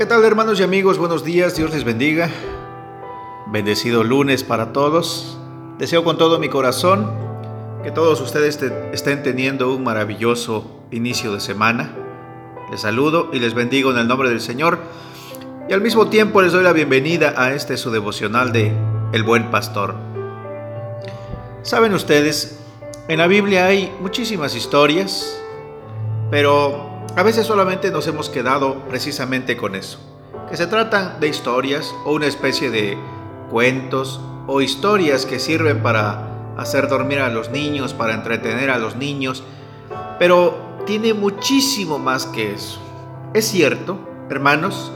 ¿Qué tal hermanos y amigos? Buenos días, Dios les bendiga. Bendecido lunes para todos. Deseo con todo mi corazón que todos ustedes estén teniendo un maravilloso inicio de semana. Les saludo y les bendigo en el nombre del Señor. Y al mismo tiempo les doy la bienvenida a este su devocional de El Buen Pastor. Saben ustedes, en la Biblia hay muchísimas historias, pero a veces solamente nos hemos quedado precisamente con eso, que se tratan de historias o una especie de cuentos o historias que sirven para hacer dormir a los niños, para entretener a los niños, pero tiene muchísimo más que eso. Es cierto, hermanos,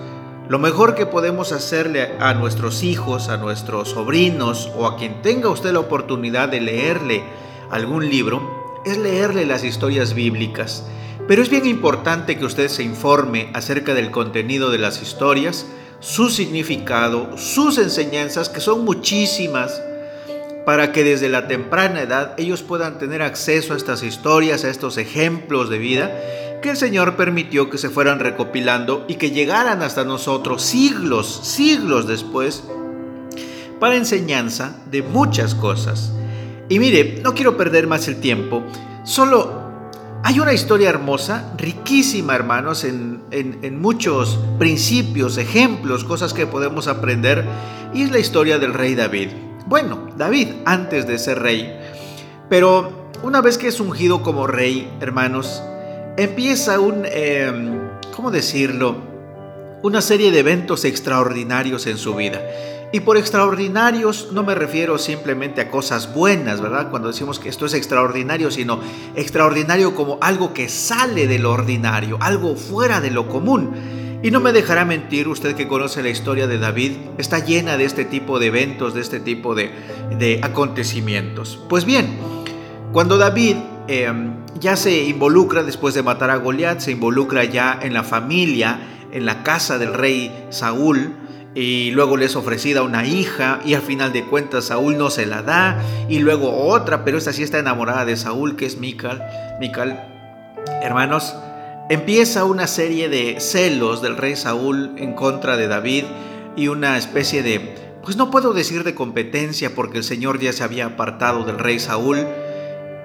lo mejor que podemos hacerle a nuestros hijos, a nuestros sobrinos o a quien tenga usted la oportunidad de leerle algún libro es leerle las historias bíblicas pero es bien importante que usted se informe acerca del contenido de las historias, su significado, sus enseñanzas, que son muchísimas, para que desde la temprana edad ellos puedan tener acceso a estas historias, a estos ejemplos de vida que el Señor permitió que se fueran recopilando y que llegaran hasta nosotros siglos, siglos después, para enseñanza de muchas cosas. Y mire, no quiero perder más el tiempo, solo hay una historia hermosa, riquísima hermanos, en, muchos principios, ejemplos, cosas que podemos aprender, y es la historia del rey David. Bueno, David antes de ser rey, pero una vez que es ungido como rey, hermanos, empieza un, em, ¿cómo decirlo? Una serie de eventos extraordinarios en su vida. Y por extraordinarios no me refiero simplemente a cosas buenas, ¿verdad? Cuando decimos que esto es extraordinario, sino extraordinario como algo que sale de lo ordinario, algo fuera de lo común. Y no me dejará mentir, usted que conoce la historia de David, está llena de este tipo de eventos, de este tipo de, acontecimientos. Pues bien, cuando David em, ya se involucra después de matar a Goliat, se involucra ya en la familia, en la casa del rey Saúl, y luego le es ofrecida una hija y al final de cuentas Saúl no se la da y luego otra, pero esta sí está enamorada de Saúl que es Mical. Mical, hermanos, empieza una serie de celos del rey Saúl en contra de David y una especie de, pues no puedo decir de competencia porque el Señor ya se había apartado del rey Saúl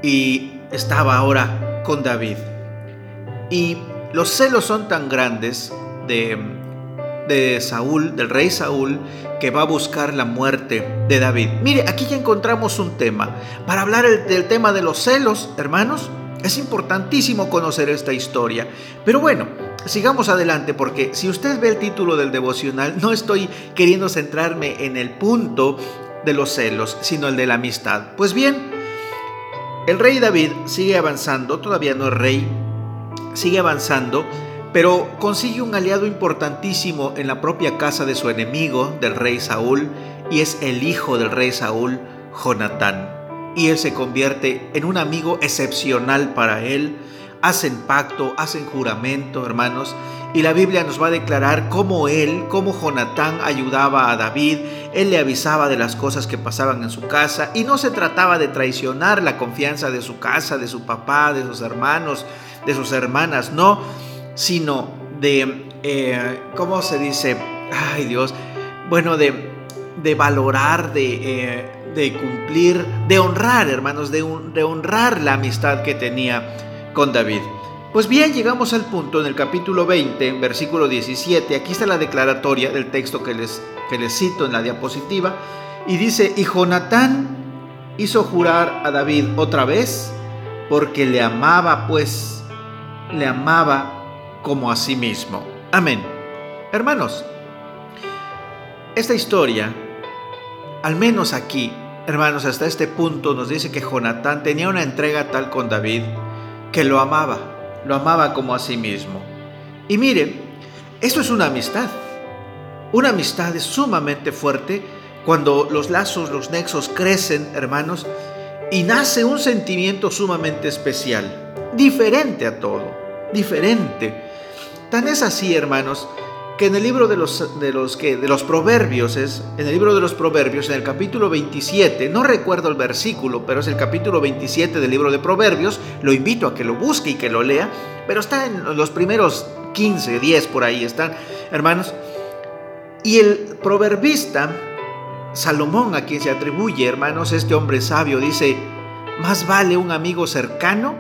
y estaba ahora con David. Y los celos son tan grandes de de Saúl, del rey Saúl, que va a buscar la muerte de David. Mire, aquí ya encontramos un tema. Para hablar del tema de los celos, hermanos, es importantísimo conocer esta historia. Pero bueno, sigamos adelante porque si usted ve el título del devocional, no estoy queriendo centrarme en el punto de los celos, sino el de la amistad. Pues bien, el rey David sigue avanzando, todavía no es rey, sigue avanzando pero consigue un aliado importantísimo en la propia casa de su enemigo, del rey Saúl, y es el hijo del rey Saúl, Jonatán. Y él se convierte en un amigo excepcional para él. Hacen pacto, hacen juramento, hermanos, y la Biblia nos va a declarar cómo él, cómo Jonatán ayudaba a David, él le avisaba de las cosas que pasaban en su casa, y no se trataba de traicionar la confianza de su casa, de su papá, de sus hermanos, de sus hermanas, no, sino de, eh, ¿cómo se dice? Ay Dios, bueno, de, de valorar, de, eh, de, cumplir, de honrar, hermanos, de, de honrar la amistad que tenía con David. Pues bien, llegamos al punto en el capítulo 20, versículo 17. Aquí está la declaratoria del texto que les, que les cito en la diapositiva. Y dice, y Jonatán hizo jurar a David otra vez, porque le amaba, pues, le amaba como a sí mismo. Amén. Hermanos, esta historia, al menos aquí, hermanos, hasta este punto nos dice que Jonatán tenía una entrega tal con David que lo amaba, lo amaba como a sí mismo. Y miren, esto es una amistad. Una amistad es sumamente fuerte cuando los lazos, los nexos crecen, hermanos, y nace un sentimiento sumamente especial, diferente a todo, diferente. Tan es así, hermanos, que en el libro de los, de los, de los proverbios, es, en el libro de los proverbios, en el capítulo 27, no recuerdo el versículo, pero es el capítulo 27 del libro de proverbios, lo invito a que lo busque y que lo lea, pero está en los primeros 15, 10 por ahí están, hermanos. Y el proverbista, Salomón, a quien se atribuye, hermanos, este hombre sabio, dice, más vale un amigo cercano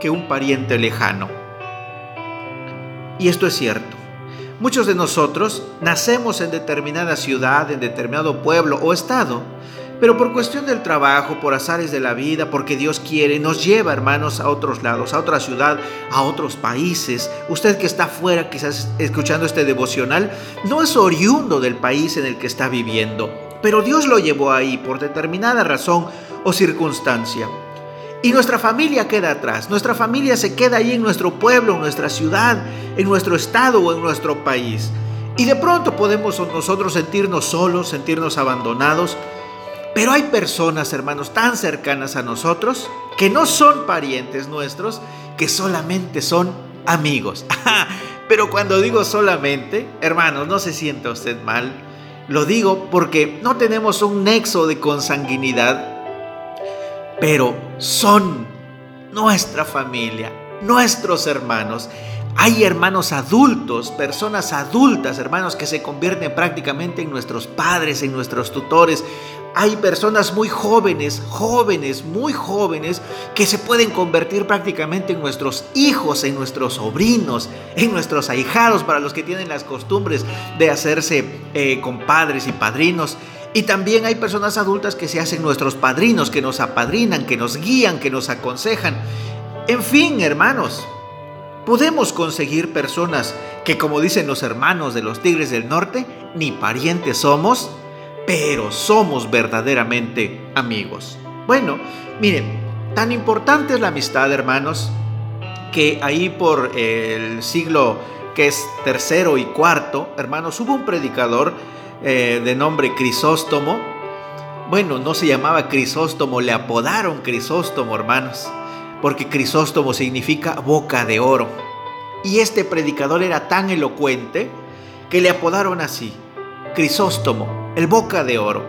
que un pariente lejano. Y esto es cierto. Muchos de nosotros nacemos en determinada ciudad, en determinado pueblo o estado, pero por cuestión del trabajo, por azares de la vida, porque Dios quiere, nos lleva, hermanos, a otros lados, a otra ciudad, a otros países. Usted que está afuera, quizás escuchando este devocional, no es oriundo del país en el que está viviendo, pero Dios lo llevó ahí por determinada razón o circunstancia. Y nuestra familia queda atrás, nuestra familia se queda ahí en nuestro pueblo, en nuestra ciudad, en nuestro estado o en nuestro país. Y de pronto podemos nosotros sentirnos solos, sentirnos abandonados. Pero hay personas, hermanos, tan cercanas a nosotros que no son parientes nuestros, que solamente son amigos. Pero cuando digo solamente, hermanos, no se sienta usted mal. Lo digo porque no tenemos un nexo de consanguinidad pero son nuestra familia, nuestros hermanos. Hay hermanos adultos, personas adultas, hermanos que se convierten prácticamente en nuestros padres, en nuestros tutores. Hay personas muy jóvenes, jóvenes, muy jóvenes, que se pueden convertir prácticamente en nuestros hijos, en nuestros sobrinos, en nuestros ahijados, para los que tienen las costumbres de hacerse eh, compadres y padrinos. Y también hay personas adultas que se hacen nuestros padrinos, que nos apadrinan, que nos guían, que nos aconsejan. En fin, hermanos, podemos conseguir personas que, como dicen los hermanos de los Tigres del Norte, ni parientes somos, pero somos verdaderamente amigos. Bueno, miren, tan importante es la amistad, hermanos, que ahí por el siglo que es tercero y cuarto, hermanos, hubo un predicador eh, de nombre Crisóstomo. Bueno, no se llamaba Crisóstomo, le apodaron Crisóstomo, hermanos, porque Crisóstomo significa boca de oro. Y este predicador era tan elocuente que le apodaron así, Crisóstomo, el boca de oro.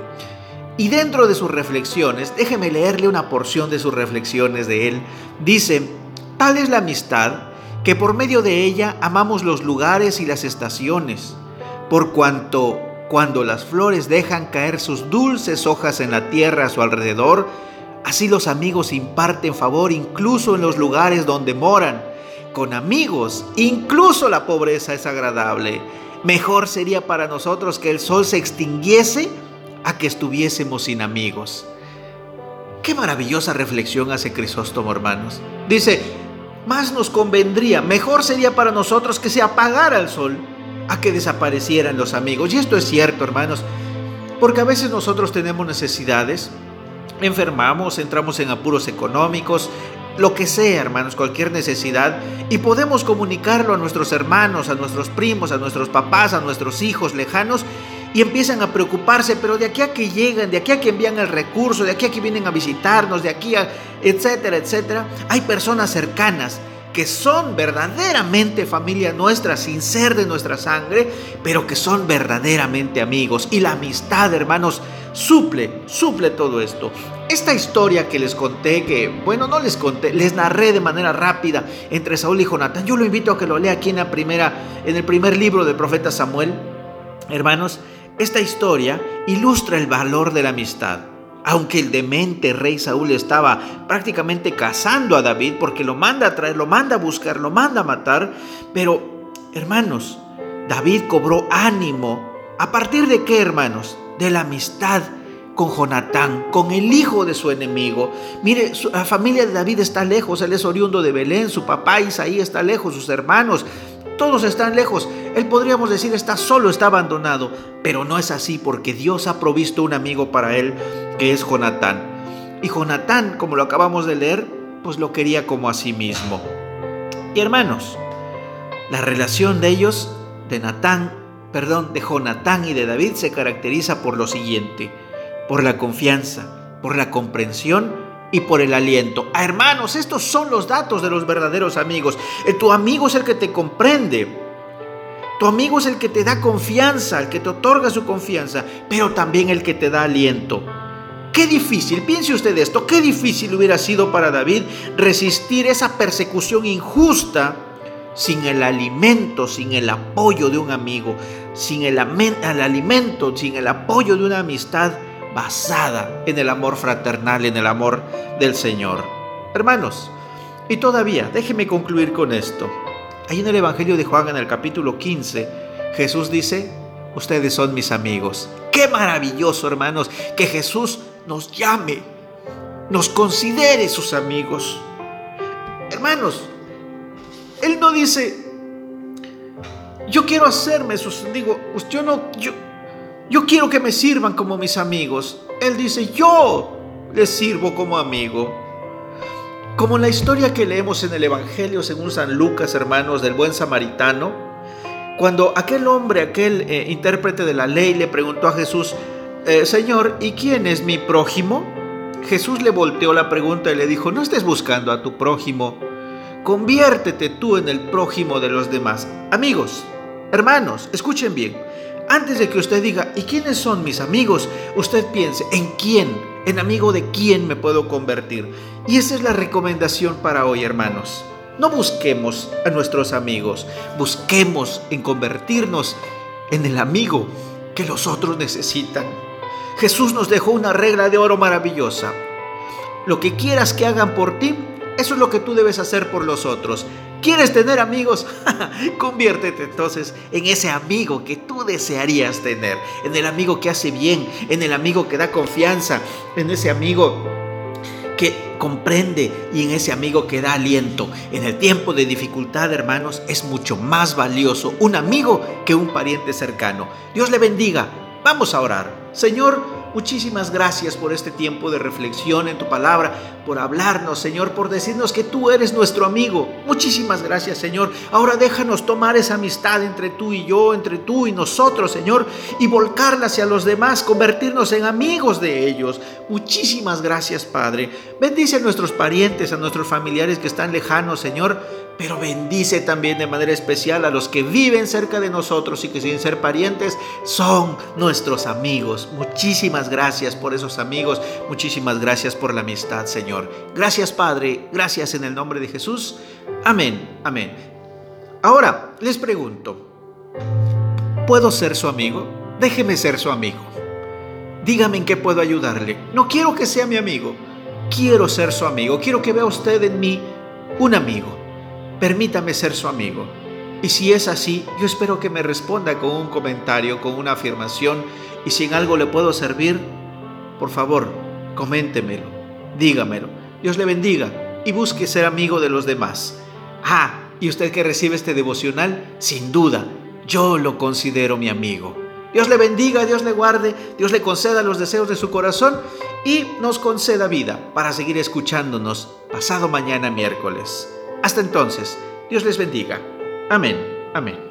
Y dentro de sus reflexiones, déjeme leerle una porción de sus reflexiones de él, dice, tal es la amistad que por medio de ella amamos los lugares y las estaciones, por cuanto cuando las flores dejan caer sus dulces hojas en la tierra a su alrededor, así los amigos imparten favor incluso en los lugares donde moran. Con amigos, incluso la pobreza es agradable. Mejor sería para nosotros que el sol se extinguiese a que estuviésemos sin amigos. Qué maravillosa reflexión hace Crisóstomo, hermanos. Dice, más nos convendría, mejor sería para nosotros que se apagara el sol a que desaparecieran los amigos. Y esto es cierto, hermanos, porque a veces nosotros tenemos necesidades, enfermamos, entramos en apuros económicos, lo que sea, hermanos, cualquier necesidad, y podemos comunicarlo a nuestros hermanos, a nuestros primos, a nuestros papás, a nuestros hijos lejanos, y empiezan a preocuparse, pero de aquí a que llegan, de aquí a que envían el recurso, de aquí a que vienen a visitarnos, de aquí a, etcétera, etcétera, hay personas cercanas que son verdaderamente familia nuestra sin ser de nuestra sangre, pero que son verdaderamente amigos. Y la amistad, hermanos, suple, suple todo esto. Esta historia que les conté, que, bueno, no les conté, les narré de manera rápida entre Saúl y Jonatán. Yo lo invito a que lo lea aquí en la primera, en el primer libro del profeta Samuel. Hermanos, esta historia ilustra el valor de la amistad. Aunque el demente rey Saúl estaba prácticamente cazando a David porque lo manda a traer, lo manda a buscar, lo manda a matar, pero hermanos, David cobró ánimo. ¿A partir de qué, hermanos? De la amistad con Jonatán, con el hijo de su enemigo. Mire, la familia de David está lejos, él es oriundo de Belén, su papá Isaí está lejos, sus hermanos, todos están lejos. Él podríamos decir está solo, está abandonado, pero no es así porque Dios ha provisto un amigo para él que es Jonatán. Y Jonatán, como lo acabamos de leer, pues lo quería como a sí mismo. Y hermanos, la relación de ellos, de Natán, perdón, de Jonatán y de David se caracteriza por lo siguiente, por la confianza, por la comprensión y por el aliento. Ah, hermanos, estos son los datos de los verdaderos amigos. Eh, tu amigo es el que te comprende. Tu amigo es el que te da confianza, el que te otorga su confianza, pero también el que te da aliento. Qué difícil, piense usted esto, qué difícil hubiera sido para David resistir esa persecución injusta sin el alimento, sin el apoyo de un amigo, sin el, el, alimento, sin el apoyo de una amistad basada en el amor fraternal, en el amor del Señor. Hermanos, y todavía, déjeme concluir con esto. Ahí en el Evangelio de Juan, en el capítulo 15, Jesús dice, ustedes son mis amigos. Qué maravilloso, hermanos, que Jesús nos llame, nos considere sus amigos. Hermanos, Él no dice, yo quiero hacerme sus, digo, yo no, yo, yo quiero que me sirvan como mis amigos. Él dice, yo les sirvo como amigo. Como la historia que leemos en el Evangelio según San Lucas, hermanos, del buen samaritano, cuando aquel hombre, aquel eh, intérprete de la ley le preguntó a Jesús, eh, Señor, ¿y quién es mi prójimo? Jesús le volteó la pregunta y le dijo, no estés buscando a tu prójimo, conviértete tú en el prójimo de los demás. Amigos, hermanos, escuchen bien, antes de que usted diga, ¿y quiénes son mis amigos? Usted piense, ¿en quién? ¿En amigo de quién me puedo convertir? Y esa es la recomendación para hoy, hermanos. No busquemos a nuestros amigos, busquemos en convertirnos en el amigo que los otros necesitan. Jesús nos dejó una regla de oro maravillosa. Lo que quieras que hagan por ti, eso es lo que tú debes hacer por los otros. ¿Quieres tener amigos? Conviértete entonces en ese amigo que tú desearías tener, en el amigo que hace bien, en el amigo que da confianza, en ese amigo que comprende y en ese amigo que da aliento. En el tiempo de dificultad, hermanos, es mucho más valioso un amigo que un pariente cercano. Dios le bendiga. Vamos a orar. Señor, muchísimas gracias por este tiempo de reflexión en tu palabra, por hablarnos, Señor, por decirnos que tú eres nuestro amigo. Muchísimas gracias, Señor. Ahora déjanos tomar esa amistad entre tú y yo, entre tú y nosotros, Señor, y volcarla hacia los demás, convertirnos en amigos de ellos. Muchísimas gracias, Padre. Bendice a nuestros parientes, a nuestros familiares que están lejanos, Señor pero bendice también de manera especial a los que viven cerca de nosotros y que sin ser parientes son nuestros amigos. Muchísimas gracias por esos amigos, muchísimas gracias por la amistad, Señor. Gracias, Padre, gracias en el nombre de Jesús. Amén, amén. Ahora, les pregunto, ¿puedo ser su amigo? Déjeme ser su amigo. Dígame en qué puedo ayudarle. No quiero que sea mi amigo, quiero ser su amigo, quiero que vea usted en mí un amigo permítame ser su amigo. Y si es así, yo espero que me responda con un comentario, con una afirmación, y si en algo le puedo servir, por favor, coméntemelo, dígamelo. Dios le bendiga y busque ser amigo de los demás. Ah, y usted que recibe este devocional, sin duda, yo lo considero mi amigo. Dios le bendiga, Dios le guarde, Dios le conceda los deseos de su corazón y nos conceda vida para seguir escuchándonos pasado mañana miércoles. Hasta entonces, Dios les bendiga. Amén. Amén.